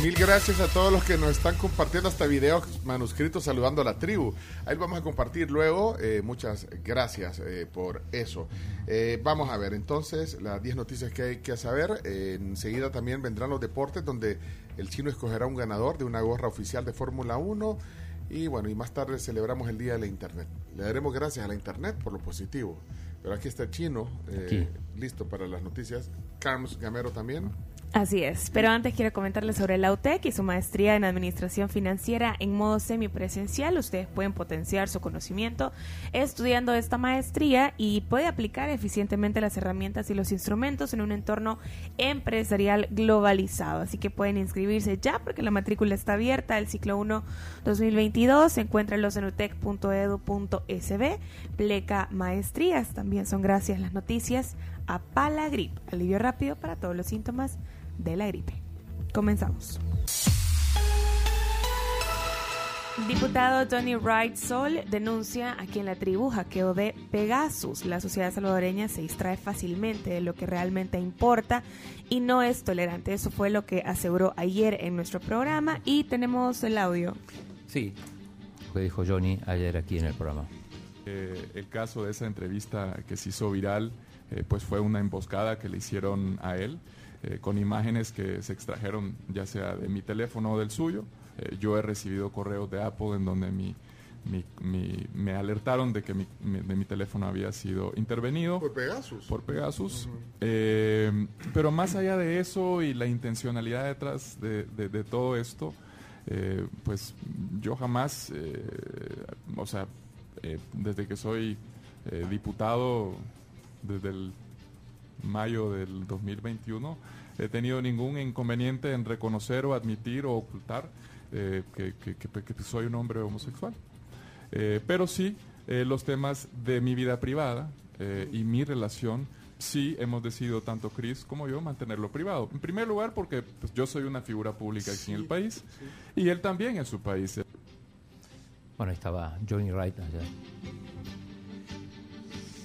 Mil gracias a todos los que nos están compartiendo hasta videos manuscritos saludando a la tribu. Ahí vamos a compartir luego. Eh, muchas gracias eh, por eso. Eh, vamos a ver entonces las 10 noticias que hay que saber. enseguida también vendrán los deportes donde el chino escogerá un ganador de una gorra oficial de Fórmula 1. Y bueno, y más tarde celebramos el Día de la Internet. Le daremos gracias a la Internet por lo positivo. Pero aquí está el chino, listo para las noticias. Carlos Gamero también. Así es, pero antes quiero comentarles sobre la UTEC y su maestría en Administración Financiera en modo semipresencial. Ustedes pueden potenciar su conocimiento estudiando esta maestría y puede aplicar eficientemente las herramientas y los instrumentos en un entorno empresarial globalizado. Así que pueden inscribirse ya porque la matrícula está abierta. El ciclo 1 2022 encuéntralos en utec.edu.sb. Pleca Maestrías también son gracias las noticias a Palagrip, alivio rápido para todos los síntomas de la gripe. Comenzamos. Diputado Tony Wright Sol denuncia aquí en la tribu hackeo de Pegasus. La sociedad salvadoreña se distrae fácilmente de lo que realmente importa y no es tolerante. Eso fue lo que aseguró ayer en nuestro programa y tenemos el audio. Sí, lo que dijo Johnny ayer aquí en el programa. Eh, el caso de esa entrevista que se hizo viral, eh, pues fue una emboscada que le hicieron a él. Eh, con imágenes que se extrajeron ya sea de mi teléfono o del suyo. Eh, yo he recibido correos de Apple en donde mi, me alertaron de que mi, de mi teléfono había sido intervenido. Por Pegasus. Por Pegasus. Eh, pero más allá de eso y la intencionalidad detrás de, de, todo esto, pues yo jamás, o sea, desde que soy diputado, desde el mayo del 2021, he tenido ningún inconveniente en reconocer o admitir o ocultar eh, que, soy un hombre homosexual. Eh, pero sí, eh, los temas de mi vida privada y mi relación, sí hemos decidido, tanto Chris como yo, mantenerlo privado. En primer lugar, porque pues, yo soy una figura pública aquí en el país y él también en su país. Bueno, ahí estaba Johnny Wright allá.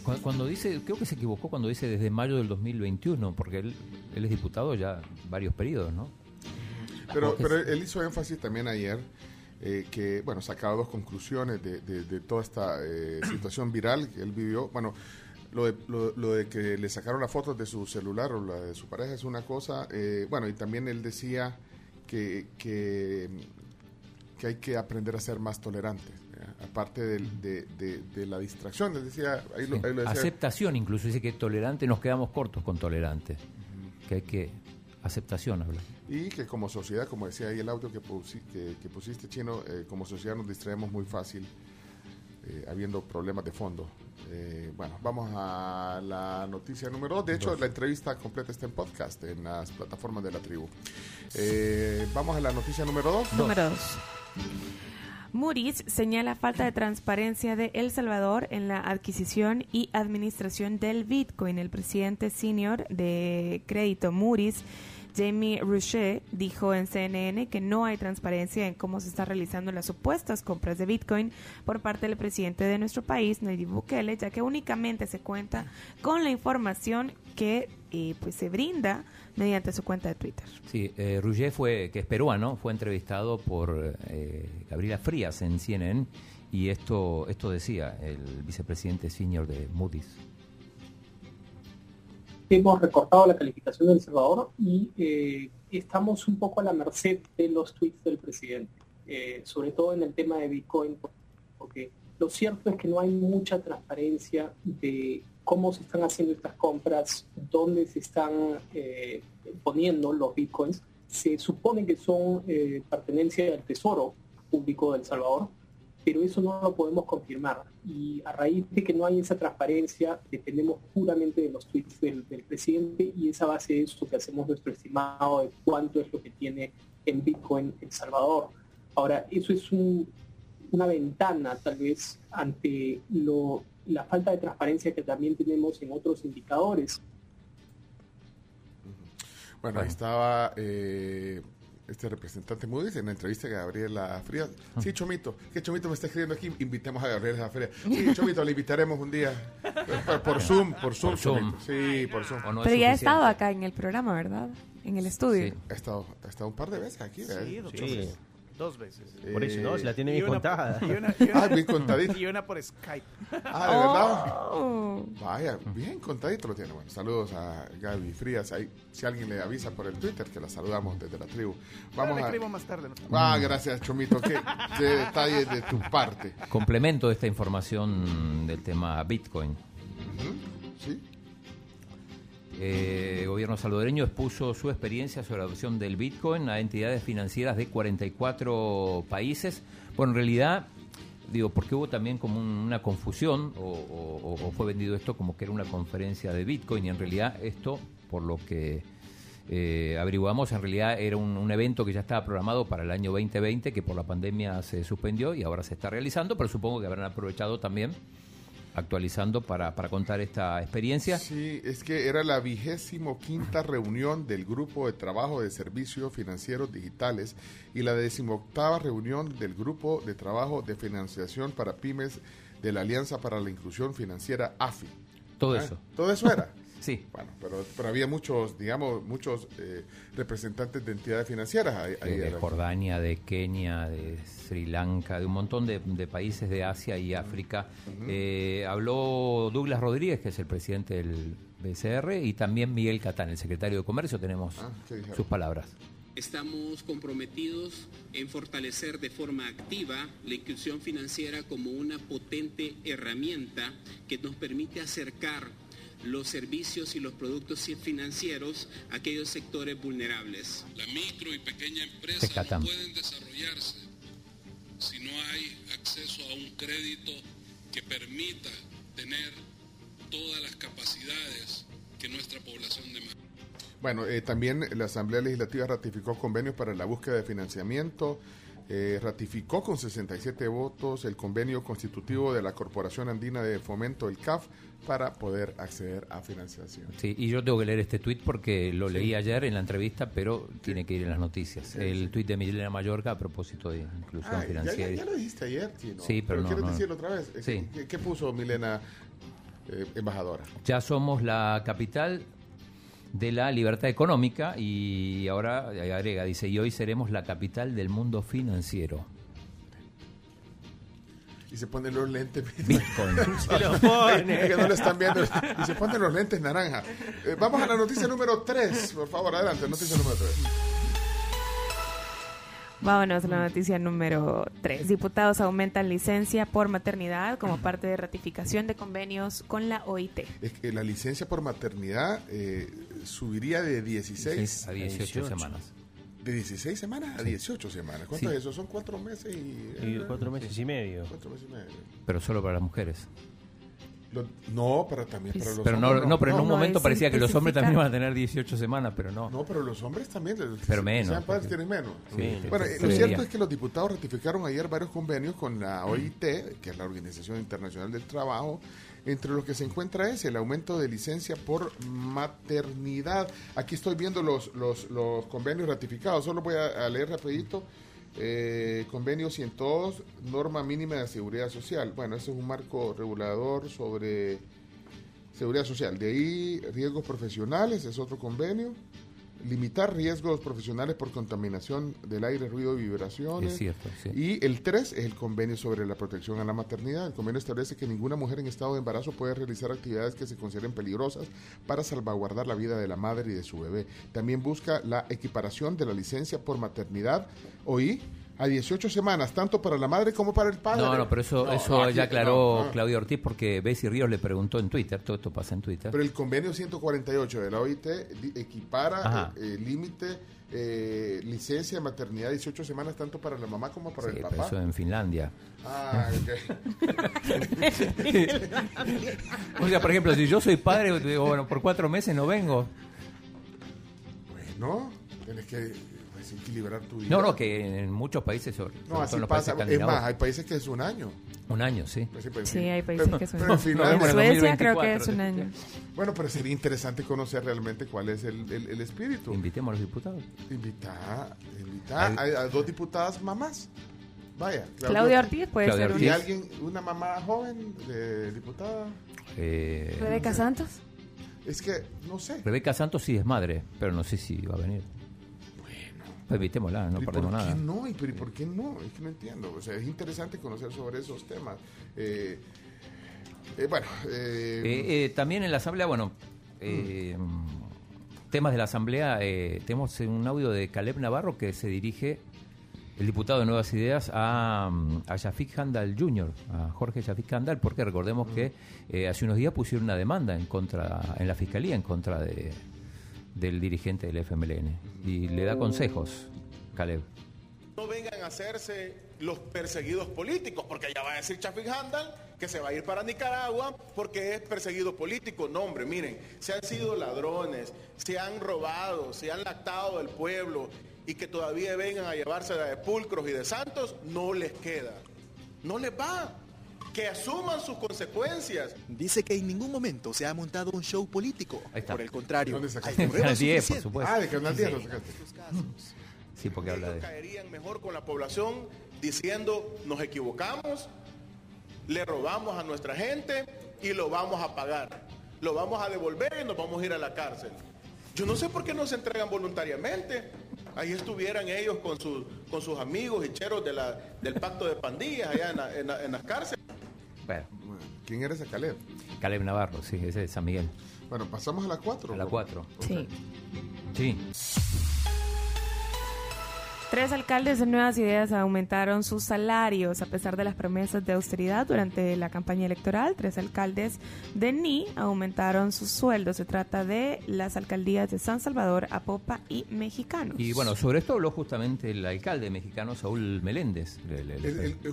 Cuando dice, creo que se equivocó cuando dice desde mayo del 2021, porque él, él es diputado ya varios periodos, ¿no? Pero, pero él hizo énfasis también ayer eh, que, bueno, sacaba dos conclusiones de, de, toda esta eh, situación viral que él vivió. Bueno, lo de, lo, de, que le sacaron las fotos de su celular o la de su pareja es una cosa. Eh, bueno, y también él decía que, que, que hay que aprender a ser más tolerantes aparte de, de, la distracción. decía, Aceptación incluso, dice que tolerante, nos quedamos cortos con tolerante. Que hay que, aceptación habla. Y que como sociedad, como decía ahí el audio que, que, pusiste, Chino, eh, como sociedad nos distraemos muy fácil eh, habiendo problemas de fondo. Eh, bueno, vamos a la noticia número dos. De hecho, la entrevista completa está en podcast en las plataformas de la tribu. vamos a la noticia número dos. Número dos. Moody's señala falta de transparencia de El Salvador en la adquisición y administración del Bitcoin. El presidente senior de crédito Moody's Jamie Rouchet dijo en CNN que no hay transparencia en cómo se están realizando las supuestas compras de Bitcoin por parte del presidente de nuestro país, Nayib Bukele, ya que únicamente se cuenta con la información que eh, pues se brinda mediante su cuenta de Twitter. Sí, eh, fue, que es peruano, fue entrevistado por eh, Gabriela Frías en CNN y esto, esto decía el vicepresidente senior de Moody's. Hemos recortado la calificación del Salvador y eh, estamos un poco a la merced de los tweets del presidente, eh, sobre todo en el tema de Bitcoin, porque lo cierto es que no hay mucha transparencia de cómo se están haciendo estas compras, dónde se están eh, poniendo los bitcoins. Se supone que son pertenencia del Tesoro Público del Salvador, pero eso no lo podemos confirmar. Y a raíz de que no hay esa transparencia, dependemos puramente de los tweets del, presidente y esa base es lo que hacemos nuestro estimado de cuánto es lo que tiene en Bitcoin El Salvador. Ahora, eso es un una ventana tal vez ante la falta de transparencia que también tenemos en otros indicadores. Bueno, estaba eh, este representante Moody's en la entrevista que Gabriela Frías. Sí, Chomito, que Chomito me está escribiendo aquí, invitemos a Gabriela Frías. Sí, Chomito, le invitaremos un día por, por Zoom, por Zoom. Por Zoom. Sí, por Zoom. ¿O no es Pero ya ha estado acá en el programa, ¿verdad? En el estudio. Sí. Ha estado, ha estado un par de veces aquí, ¿verdad? Sí, doctor. Sí. Dos veces. Por eso, ¿no? Si la tiene bien contada. Y una, y una- Ah, bien contadito. y una por Skype. Ah, ¿de verdad? Vaya, bien contadito lo tiene. Bueno, saludos a Gaby Frías. Ahí, si alguien le avisa por el Twitter, que la saludamos desde la tribu. Vamos le a... más tarde. ¿no? Ah, gracias, Chomito. Qué, qué detalle de tu parte. Complemento esta información del tema Bitcoin. ¿Sí? Eh, el gobierno salvadoreño expuso su experiencia sobre la adopción del Bitcoin a entidades financieras de 44 países. Bueno, en realidad, digo, porque hubo también como un- una confusión o, o- o fue vendido esto como que era una conferencia de Bitcoin y en realidad esto, por lo que eh, averiguamos, en realidad era un, un evento que ya estaba programado para el año 2020 que por la pandemia se suspendió y ahora se está realizando, pero supongo que habrán aprovechado también actualizando para, para contar esta experiencia. Sí, es que era la vigésimo quinta reunión del Grupo de Trabajo de Servicios Financieros Digitales y la decimoctava reunión del Grupo de Trabajo de Financiación para Pymes de la Alianza para la Inclusión Financiera AFI. Todo Ah, eso. Todo eso era. Sí. Bueno, pero, pero había muchos, digamos, muchos eh, representantes de entidades financieras ahí. ahí de. Jordania, de Kenia, de Sri Lanka, de un montón de, de países de Asia y África. Eh, habló Douglas Rodríguez, que es el presidente del BCR, y también Miguel Catán, el secretario de Comercio. Tenemos Ah, sus palabras. Estamos comprometidos en fortalecer de forma activa la inclusión financiera como una potente herramienta que nos permite acercar los servicios y los productos financieros a aquellos sectores vulnerables. La micro y pequeña empresa Tecatán. no pueden desarrollarse si no hay acceso a un crédito que permita tener todas las capacidades que nuestra población demanda. Bueno, eh, también la Asamblea Legislativa ratificó convenios para la búsqueda de financiamiento, eh, ratificó con 67 votos el convenio constitutivo de la Corporación Andina de Fomento, el CAF, para poder acceder a financiación. Sí, y yo tengo que leer este tuit porque lo leí ayer en la entrevista, pero tiene que ir en las noticias. el tuit de Milena Mallorca a propósito de inclusión Ah, financiera. ya- ya lo dijiste ayer, Chino. Sí, pero no, ¿Quieres no. decirlo otra vez? Sí. ¿Qué, qué puso Milena, eh, embajadora? Ya somos la capital de la libertad económica y ahora agrega, dice, y hoy seremos la capital del mundo financiero. Y se ponen los lentes. Bitcoin. Se pone. que no lo están viendo. Y se ponen los lentes naranja. Eh, vamos a la noticia número 3. Por favor, adelante. Noticia número 3. Vámonos a la noticia número 3. Diputados aumentan licencia por maternidad como parte de ratificación de convenios con la OIT. Es que la licencia por maternidad eh, subiría de 16, a 18, 18. semanas. de 16 semanas a 18 semanas. ¿Cuánto Sí. es eso? Son cuatro meses y... Y cuatro meses y medio. Cuatro meses y medio. Pero solo para las mujeres. No, para también para los Pero no, hombres. no, pero en un no, momento es parecía que los hombres también iban a tener 18 semanas, pero no. No, pero los hombres también. Pero menos, sean padres porque- tienen menos. Sí, Bueno, eh, lo cierto es que los diputados ratificaron ayer varios convenios con la OIT, que es la Organización Internacional del Trabajo, entre los que se encuentra ese, el aumento de licencia por maternidad. Aquí estoy viendo los, los, los convenios ratificados, solo voy a, a leer rapidito. Eh, convenio 102, norma mínima de seguridad social. Bueno, ese es un marco regulador sobre seguridad social. De ahí, riesgos profesionales, es otro convenio. Limitar riesgos profesionales por contaminación del aire, ruido y vibraciones. Es cierto, sí. Y el 3 es el convenio sobre la protección a la maternidad. El convenio establece que ninguna mujer en estado de embarazo puede realizar actividades que se consideren peligrosas para salvaguardar la vida de la madre y de su bebé. También busca la equiparación de la licencia por maternidad, oí, a 18 semanas, tanto para la madre como para el padre. No, no, pero eso, No, eso aquí- ya aclaró no, no. Claudia Ortiz porque Bessie Ríos le preguntó en Twitter, todo esto pasa en Twitter. Pero el convenio 148 de la OIT equipara Ajá. eh, eh, límite, eh, licencia de maternidad 18 semanas, tanto para la mamá como para Sí, el pero papá. eso en Finlandia. Ah, ok. O sea, por ejemplo, si yo soy padre, digo, bueno, por cuatro meses no vengo. Bueno, tienes que. Es equilibrar tu vida. No, no, que en muchos países, sobre, No, así los pasa. países Es más, hay países que es un año. un año, sí. Pues sí, pues, Sí, hay países Pero- que en fin, Nos vemos en Suecia creo que 2024. es un año. Bueno, pero sería interesante conocer realmente cuál es el, el- el espíritu. Invitemos a los diputados. Invitar Al- a, a dos diputadas mamás. Vaya. Claudia Ortiz puede Claudia ser ¿Y una. Ortiz. alguien, una mamá joven de diputada? Eh, Rebeca Santos. Es que, no sé. Rebeca Santos sí es madre, pero no sé si va a venir. Bueno. Invitémosla, no ¿Y perdemos por nada. qué no? ¿Y por, por qué no? Es que no entiendo. O sea, es interesante conocer sobre esos temas. Eh, eh, bueno, eh, también en la asamblea, bueno, temas de la asamblea, tenemos un audio de Caleb Navarro que se dirige, el diputado de Nuevas Ideas, a, mm, a Shafik Handal Jr., a Jorge Shafik Handal, porque recordemos que eh, hace unos días pusieron una demanda en contra, en la fiscalía en contra de, del dirigente del FMLN y le da consejos, Caleb. no vengan a hacerse los perseguidos políticos, porque ya va a decir Chafik Handal que se va a ir para Nicaragua porque es perseguido político. No, hombre, miren, se han sido ladrones, se han robado, se han lactado del pueblo y que todavía vengan a llevarse de pulcros y de santos, no les queda. No les va. Que asuman sus consecuencias. Dice que en ningún momento se ha montado un show político. Ahí está. Por el contrario, ¿Dónde hay sacaste? pruebas Canal 10, por supuesto. ah, de Canal 10 lo sacaste. Sí, porque habla de... caerían mejor con la población diciendo nos equivocamos, le robamos a nuestra gente y lo vamos a pagar. Lo vamos a devolver y nos vamos a ir a la cárcel. Yo no sé por qué no se entregan voluntariamente. Ahí estuvieran ellos con, sus con sus amigos y cheros de la, del pacto de pandillas allá en, la- en la- en las cárceles. Bueno, ¿Quién era ese Caleb? Caleb Navarro, sí, ese es de San Miguel. Bueno, pasamos a la 4. A la 4. Sí. Sí. Tres alcaldes de Nuevas Ideas aumentaron sus salarios a pesar de las promesas de austeridad durante la campaña electoral. Tres alcaldes de NI aumentaron sus sueldos. Se trata de las alcaldías de San Salvador, Apopa y Mexicanos. Y bueno, sobre esto habló justamente el alcalde mexicano Saúl Meléndez.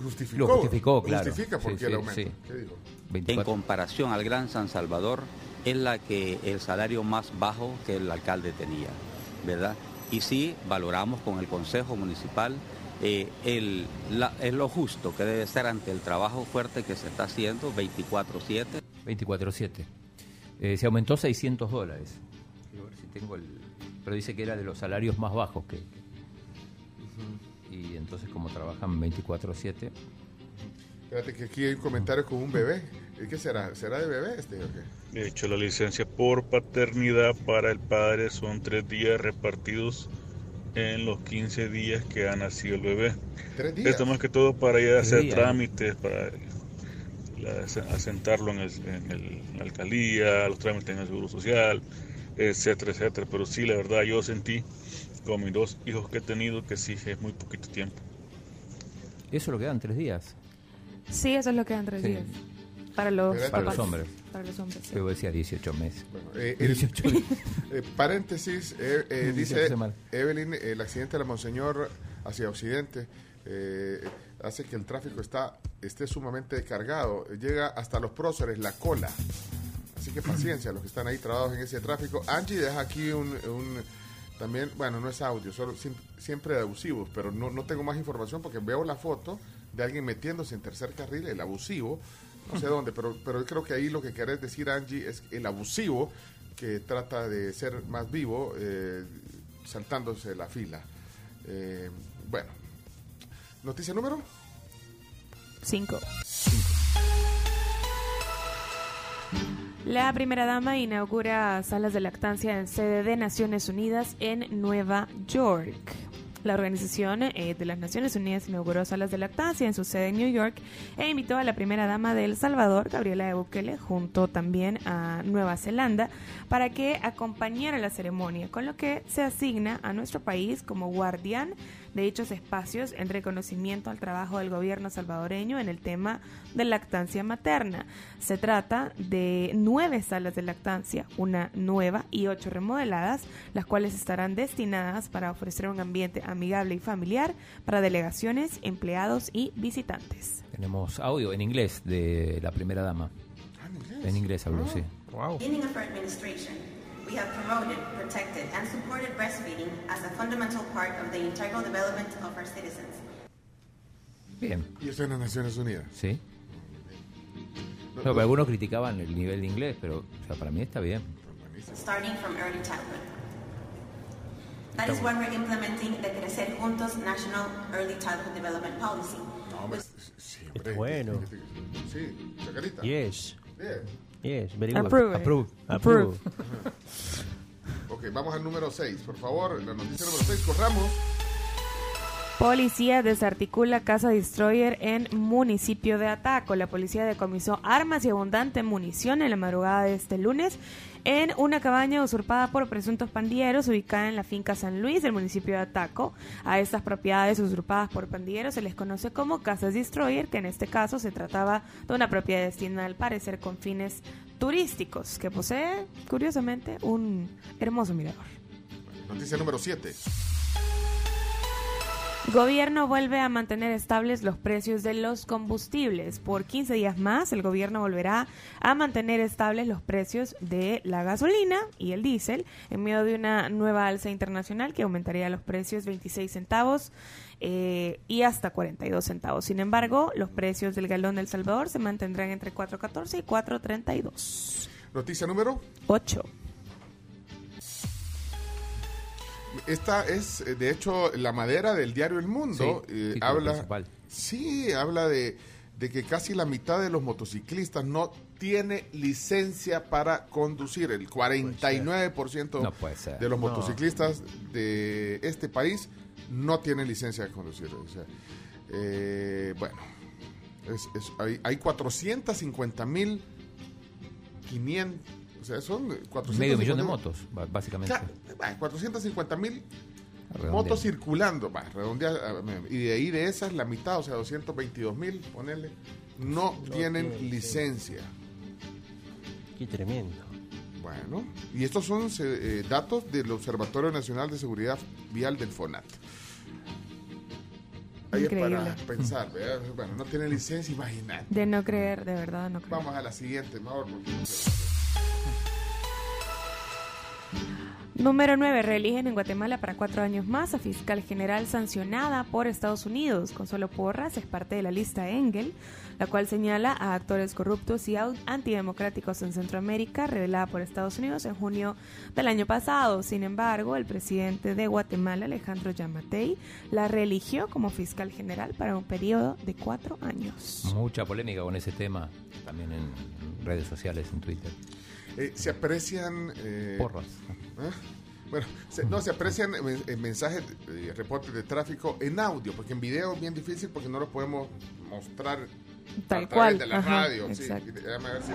Justificó. Lo justificó, claro. Justifica por Sí, qué sí, el aumento. sí. ¿Qué dijo? En 24. comparación al Gran San Salvador, es la que el salario más bajo que el alcalde tenía, ¿verdad? Y sí valoramos con el Consejo Municipal eh, el, la- es lo justo que debe ser ante el trabajo fuerte que se está haciendo 24/7. 24-7. Eh, se aumentó 600 dólares. Quiero ver si tengo el... Pero dice que era de los salarios más bajos que... Y entonces como trabajan 24-7... Espérate que aquí hay un comentario con un bebé. ¿Y ¿Qué será? ¿Será de bebé este o qué? De hecho, la licencia por paternidad para el padre son tres días repartidos en los 15 días que ha nacido el bebé. Tres días. Esto más que todo para ir a hacer días. trámites, para asentarlo en, el- en el- en la alcaldía, los trámites en el Seguro Social, etcétera, etcétera. Pero sí, la verdad, yo sentí con mis dos hijos que he tenido que sí es muy poquito tiempo. Eso lo quedan tres días. Sí, eso es lo que dan tres Sí. días. Para los, Para hombres. Para los hombres. sí. Yo decía 18 meses. Bueno, eh, 18 días. eh, paréntesis, eh, eh, Dice. Evelyn, el accidente de la Monseñor hacia Occidente eh, hace que el tráfico está, esté sumamente cargado. Llega hasta los próceres, la cola. Así que paciencia, los que están ahí trabados en ese tráfico. Angie deja aquí un, un- también, bueno, no es audio, solo siempre de abusivos, pero no, no tengo más información porque veo la foto de alguien metiéndose en tercer carril, el abusivo, no sé dónde, pero, pero yo creo que ahí lo que querés decir, Angie, es el abusivo que trata de ser más vivo, eh, saltándose la fila. Eh, bueno, noticia número. Cinco. La primera dama inaugura salas de lactancia en sede de Naciones Unidas en Nueva York. La Organización eh, de las Naciones Unidas inauguró salas de lactancia en su sede en New York e invitó a la primera dama de El Salvador, Gabriela de Bukele, junto también a Nueva Zelanda, para que acompañara la ceremonia, con lo que se asigna a nuestro país como guardián de dichos espacios en reconocimiento al trabajo del gobierno salvadoreño en el tema de lactancia materna. Se trata de nueve salas de lactancia, una nueva y ocho remodeladas, las cuales estarán destinadas para ofrecer un ambiente amigable y familiar para delegaciones, empleados y visitantes. Tenemos audio en inglés de la primera dama. Ah, en inglés. En inglés habló, sí. Wow. beginning of our administration, we have promoted, protected, and supported breastfeeding as a fundamental part of the integral development of our citizens. Bien. Y eso en las Naciones Unidas. Sí. No, pero algunos criticaban el nivel de inglés, pero o sea, para mí está bien. starting from early childhood. That is why we're implementing the Crecer Juntos National Early Childhood Development Policy. pues, siempre. Está bueno. Sí, chacarita. Yes. Bien. Yes, very good. Approve. Approve. Approve. Approve. Ok, vamos al número 6, por favor. La noticia número 6, corramos. Policía desarticula casa destroyer en municipio de Ataco. La policía decomisó armas y abundante munición en la madrugada de este lunes en una cabaña usurpada por presuntos pandilleros ubicada en la finca San Luis del municipio de Ataco. A estas propiedades usurpadas por pandilleros se les conoce como casas destroyer, que en este caso se trataba de una propiedad destinada al parecer con fines turísticos, que posee, curiosamente, un hermoso mirador. Noticia número 7. Gobierno vuelve a mantener estables los precios de los combustibles. Por 15 días más, el gobierno volverá a mantener estables los precios de la gasolina y el diésel en medio de una nueva alza internacional que aumentaría los precios 26 centavos eh, y hasta 42 centavos. Sin embargo, los precios del galón del Salvador se mantendrán entre 4.14 y 4.32. Noticia número 8. Esta es, eh, de hecho, la madera del diario El Mundo. Sí, eh, habla, principal. sí, habla de, de que casi la mitad de los motociclistas no tiene licencia para conducir. El 49% No de los No. motociclistas de este país no tienen licencia de conducir. O sea, eh, bueno, es- es- hay, hay 450 mil 500, o sea, son 450 Medio millón de motos, básicamente. Claro, va, 450 mil Redondea. motos circulando, va, redondea, ah, y de ahí de esas la mitad, o sea, 222 mil, ponele, no, tienen licencia. Qué tremendo. Bueno, y estos son eh, datos del Observatorio Nacional de Seguridad Vial del FONAT. Ahí es para Increíble. pensar, ¿verdad? bueno, no tienen licencia, imagínate. De no creer, de verdad, no creer. Vamos a la siguiente, mejor. porque- Número 9. Reeligen en Guatemala para cuatro años más a fiscal general sancionada por Estados Unidos. Consuelo Porras es parte de la lista Engel, la cual señala a actores corruptos y antidemocráticos en Centroamérica, revelada por Estados Unidos en junio del año pasado. Sin embargo, el presidente de Guatemala, Alejandro Yamatei, la reeligió como fiscal general para un periodo de cuatro años. Mucha polémica con ese tema, también en redes sociales, en Twitter. Eh, se aprecian... eh, Porras. ¿eh? Bueno, se- no, se aprecian eh, eh, mensajes, eh, reportes de tráfico en audio, porque en video es bien difícil porque no lo podemos mostrar Tal a través cual, de la ajá, radio. sí.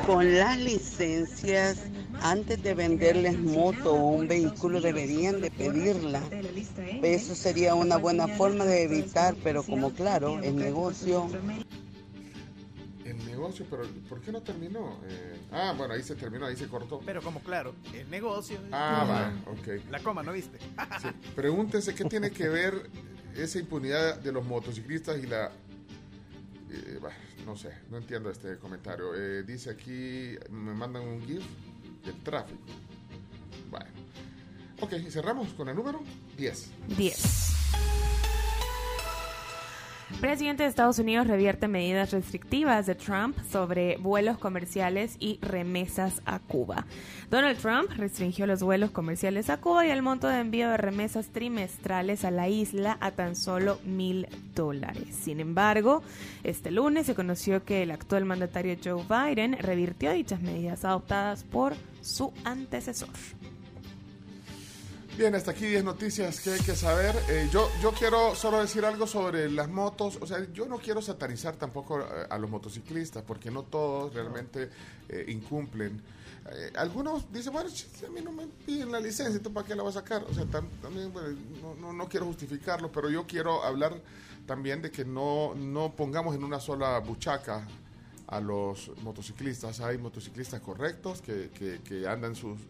Con las licencias, antes de venderles moto o un vehículo, deberían de pedirla. Eso sería una buena forma de evitar, pero como claro, el negocio El negocio, pero ¿por qué no terminó? Eh, ah, bueno, ahí se terminó, ahí se cortó. Pero como claro, el negocio. Ah, va, ok. La coma, ¿no viste? Sí. Pregúntense qué tiene que ver esa impunidad de los motociclistas y la... eh, bah, no sé, no entiendo este comentario. Eh, dice aquí, me mandan un GIF del tráfico. Bueno. Ok, y cerramos con el número 10. 10. Presidente de Estados Unidos revierte medidas restrictivas de Trump sobre vuelos comerciales y remesas a Cuba. Donald Trump restringió los vuelos comerciales a Cuba y el monto de envío de remesas trimestrales a la isla a tan solo mil dólares. Sin embargo, este lunes se conoció que el actual mandatario Joe Biden revirtió dichas medidas adoptadas por su antecesor. Bien, hasta aquí 10 noticias que hay que saber. Eh, yo, yo quiero solo decir algo sobre las motos. O sea, yo no quiero satanizar tampoco eh, a los motociclistas, porque no todos realmente eh, incumplen. Algunos dicen, bueno, a mí no me piden la licencia, ¿tú para qué la vas a sacar? O sea, tam- también bueno, no, no, no quiero justificarlo, pero yo quiero hablar también de que no, no pongamos en una sola buchaca a los motociclistas. Hay motociclistas correctos que, que, que andan sus,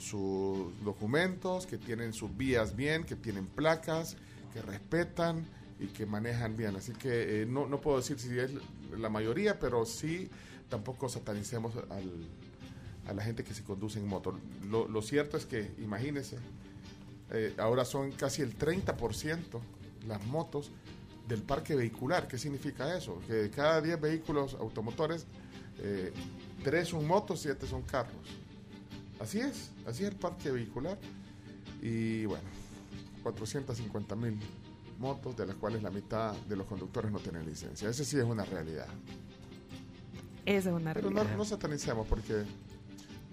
sus documentos, que tienen sus vías bien, que tienen placas, que respetan y que manejan bien. Así que eh, no, no puedo decir si es la mayoría, pero sí tampoco satanicemos al, a la gente que se conduce en moto. Lo, cierto es que, imagínense, eh, ahora son casi el 30% las motos del parque vehicular. ¿Qué significa eso? Que de cada 10 vehículos automotores, eh, 3 son motos, 7 son carros. Así es, así es el parque vehicular. Y bueno, 450 mil motos, de las cuales la mitad de los conductores no tienen licencia. Esa sí es una realidad. Esa es una Pero realidad. no, no satanicemos porque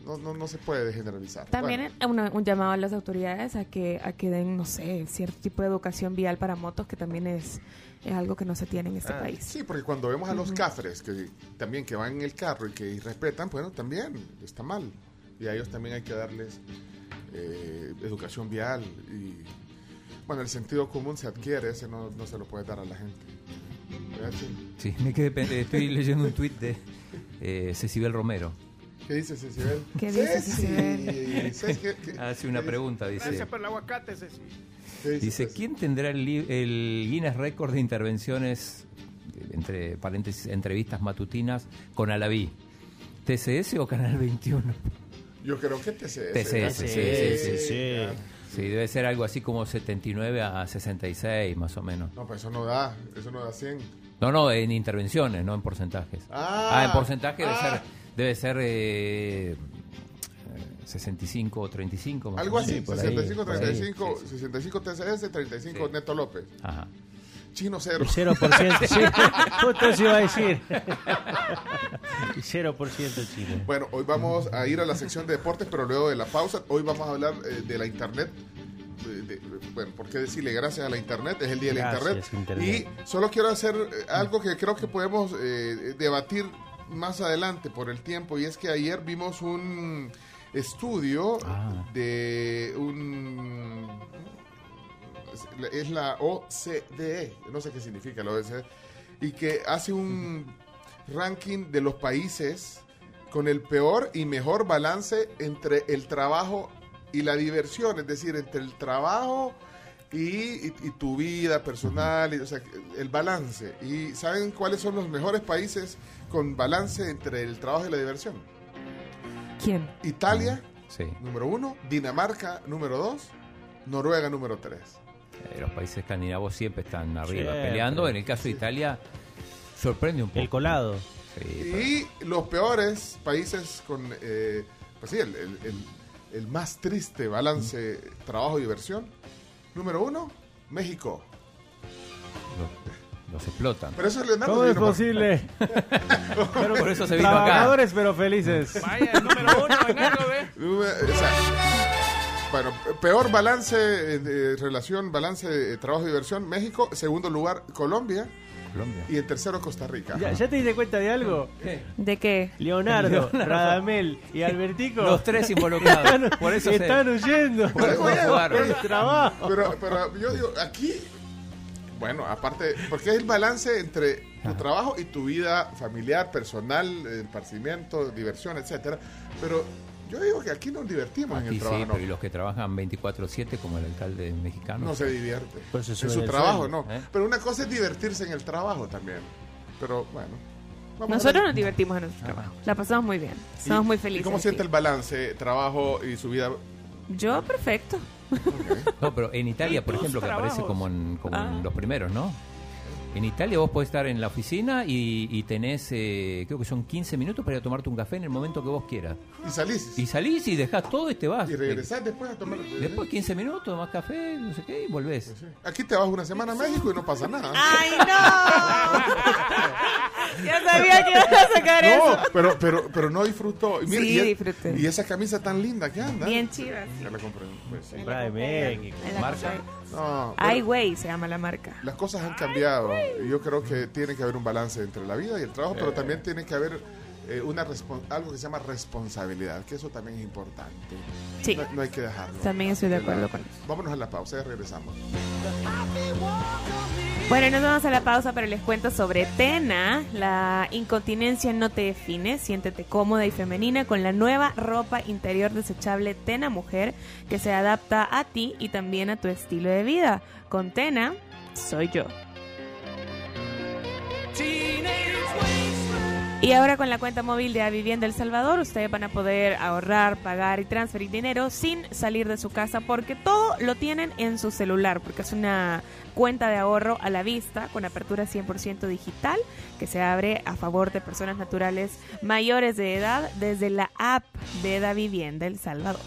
no, no, no se puede generalizar. También Bueno, una- un llamado a las autoridades a que, a que den, no sé, cierto tipo de educación vial para motos, que también es, es algo que no se tiene en este Ah, país. Sí, porque cuando vemos a los cafres que también que van en el carro y que irrespetan, bueno, también está mal. Y a ellos también hay que darles eh, educación vial. Y bueno, el sentido común se adquiere, ese no, no se lo puede dar a la gente. Sí, me quedé, pe- estoy leyendo un tuit de eh, Cecibel Romero. ¿Qué dice Cecibel? ¿Qué dice Ceci, Cecibel? Ceci, ¿qué- qué- Hace una pregunta, dice. Gracias por el aguacate, Ceci. dice Dice, Ceci? ¿quién tendrá el Guinness Record de intervenciones, eh, entre paréntesis, entrevistas matutinas con Alaví? ¿TCS o Canal 21? Yo creo que TCS. TCS, sí, sí, sí, sí. Sí, debe ser algo así como 79 a 66, más o menos. No, pues eso no da, eso no da 100. No, no, en intervenciones, no en porcentajes. Ah, en porcentaje debe ah. ser, debe ser eh, eh, 65 o 35. Más Algo así, ahí, 65, por ahí. 35, 65 TCS, 35 Sí. Neto López. Ajá. Chino cero. Y 0%, sí. Justo eso iba a decir. Y 0% Chile. Bueno, hoy vamos a ir a la sección de deportes, pero luego de la pausa, hoy vamos a hablar eh, de la internet. de- de- bueno, ¿por qué decirle gracias a la internet? Es el día de la internet. Internet. Y solo quiero hacer eh, algo que creo que podemos eh, debatir más adelante por el tiempo, y es que ayer vimos un estudio Ah. de un es la OCDE, no sé qué significa la OCDE, y que hace un ranking de los países con el peor y mejor balance entre el trabajo y la diversión, es decir, entre el trabajo y, y- y tu vida personal, y, o sea, el balance. ¿Y saben cuáles son los mejores países con balance entre el trabajo y la diversión? ¿Quién? Italia, Sí. número uno, Dinamarca, número dos, Noruega, número tres. Eh, los países escandinavos siempre están arriba Siempre. peleando. En el caso de Italia, sorprende un poco. El colado. Sí, pero- Y los peores países con, eh, pues sí, el, el- el- el más triste balance trabajo-diversión. Número uno, México. los, los explotan. Pero eso es Leonardo. ¿Cómo es posible? Pero Por eso se vino acá. Trabajadores pero felices. Vaya, el número uno en algo, ¿ve? Número- o sea, bueno, peor balance eh, de relación, balance de trabajo-diversión, México. Segundo lugar, Colombia. Colombia. Y en tercero, Costa Rica. ¿Ya, ya te diste cuenta de algo? ¿De qué? Leonardo, Leonardo. Radamel y Albertico. Los tres involucrados. Están, Por eso están huyendo. por eso. El trabajo. Pero, pero yo digo, aquí, bueno, aparte, porque es el balance entre tu trabajo y tu vida familiar, personal, eh, esparcimiento, diversión, etcétera. Pero yo digo que aquí nos divertimos en el sí, trabajo. pero y los que trabajan 24-7, como el alcalde mexicano. no, se divierte. En su trabajo, no. ¿eh? Pero una cosa es divertirse en el trabajo también. Pero bueno. vamos Nosotros nos divertimos en nuestro trabajo. La pasamos muy bien. Somos ¿Y- muy ¿Y felices. cómo siente el balance, trabajo y su vida? Yo, perfecto. No, pero en Italia, ¿Y por ejemplo, que aparece como, en, como en Ah. los primeros, ¿no? En Italia vos podés estar en la oficina y, y tenés, eh, creo que son 15 minutos para ir a tomarte un café en el momento que vos quieras. Y salís. Y salís y dejás todo y te vas. Y regresás después a tomar. Después 15 minutos, tomás café, no sé qué, y volvés. Aquí te vas una semana a México y no pasa nada. ¡Ay, no! ya sabía que ibas a sacar eso. No, pero, pero, pero no disfrutó. Y mira, Sí, y, disfruté. y esa camisa tan linda que anda. Bien chivas. Ya la compré. Pues, sí. De México. Marca. No, bueno, Weiwei se llama la marca. las cosas han cambiado. Yo creo que tiene que haber un balance entre la vida y el trabajo, pero también tiene que haber eh, una respon- algo que se llama responsabilidad, que eso también es importante. Sí. No, no hay que dejarlo. También estoy de acuerdo con eso. Vámonos a la pausa y regresamos. Bueno, nos vamos a la pausa, pero les cuento sobre Tena. La incontinencia no te define. Siéntete cómoda y femenina con la nueva ropa interior desechable Tena Mujer que se adapta a ti y también a tu estilo de vida. Con Tena, soy yo. Y ahora con la cuenta móvil de Vivienda El Salvador, ustedes van a poder ahorrar, pagar y transferir dinero sin salir de su casa porque todo lo tienen en su celular, porque es una cuenta de ahorro a la vista con apertura 100% digital que se abre a favor de personas naturales mayores de edad desde la app de Da Vivienda El Salvador.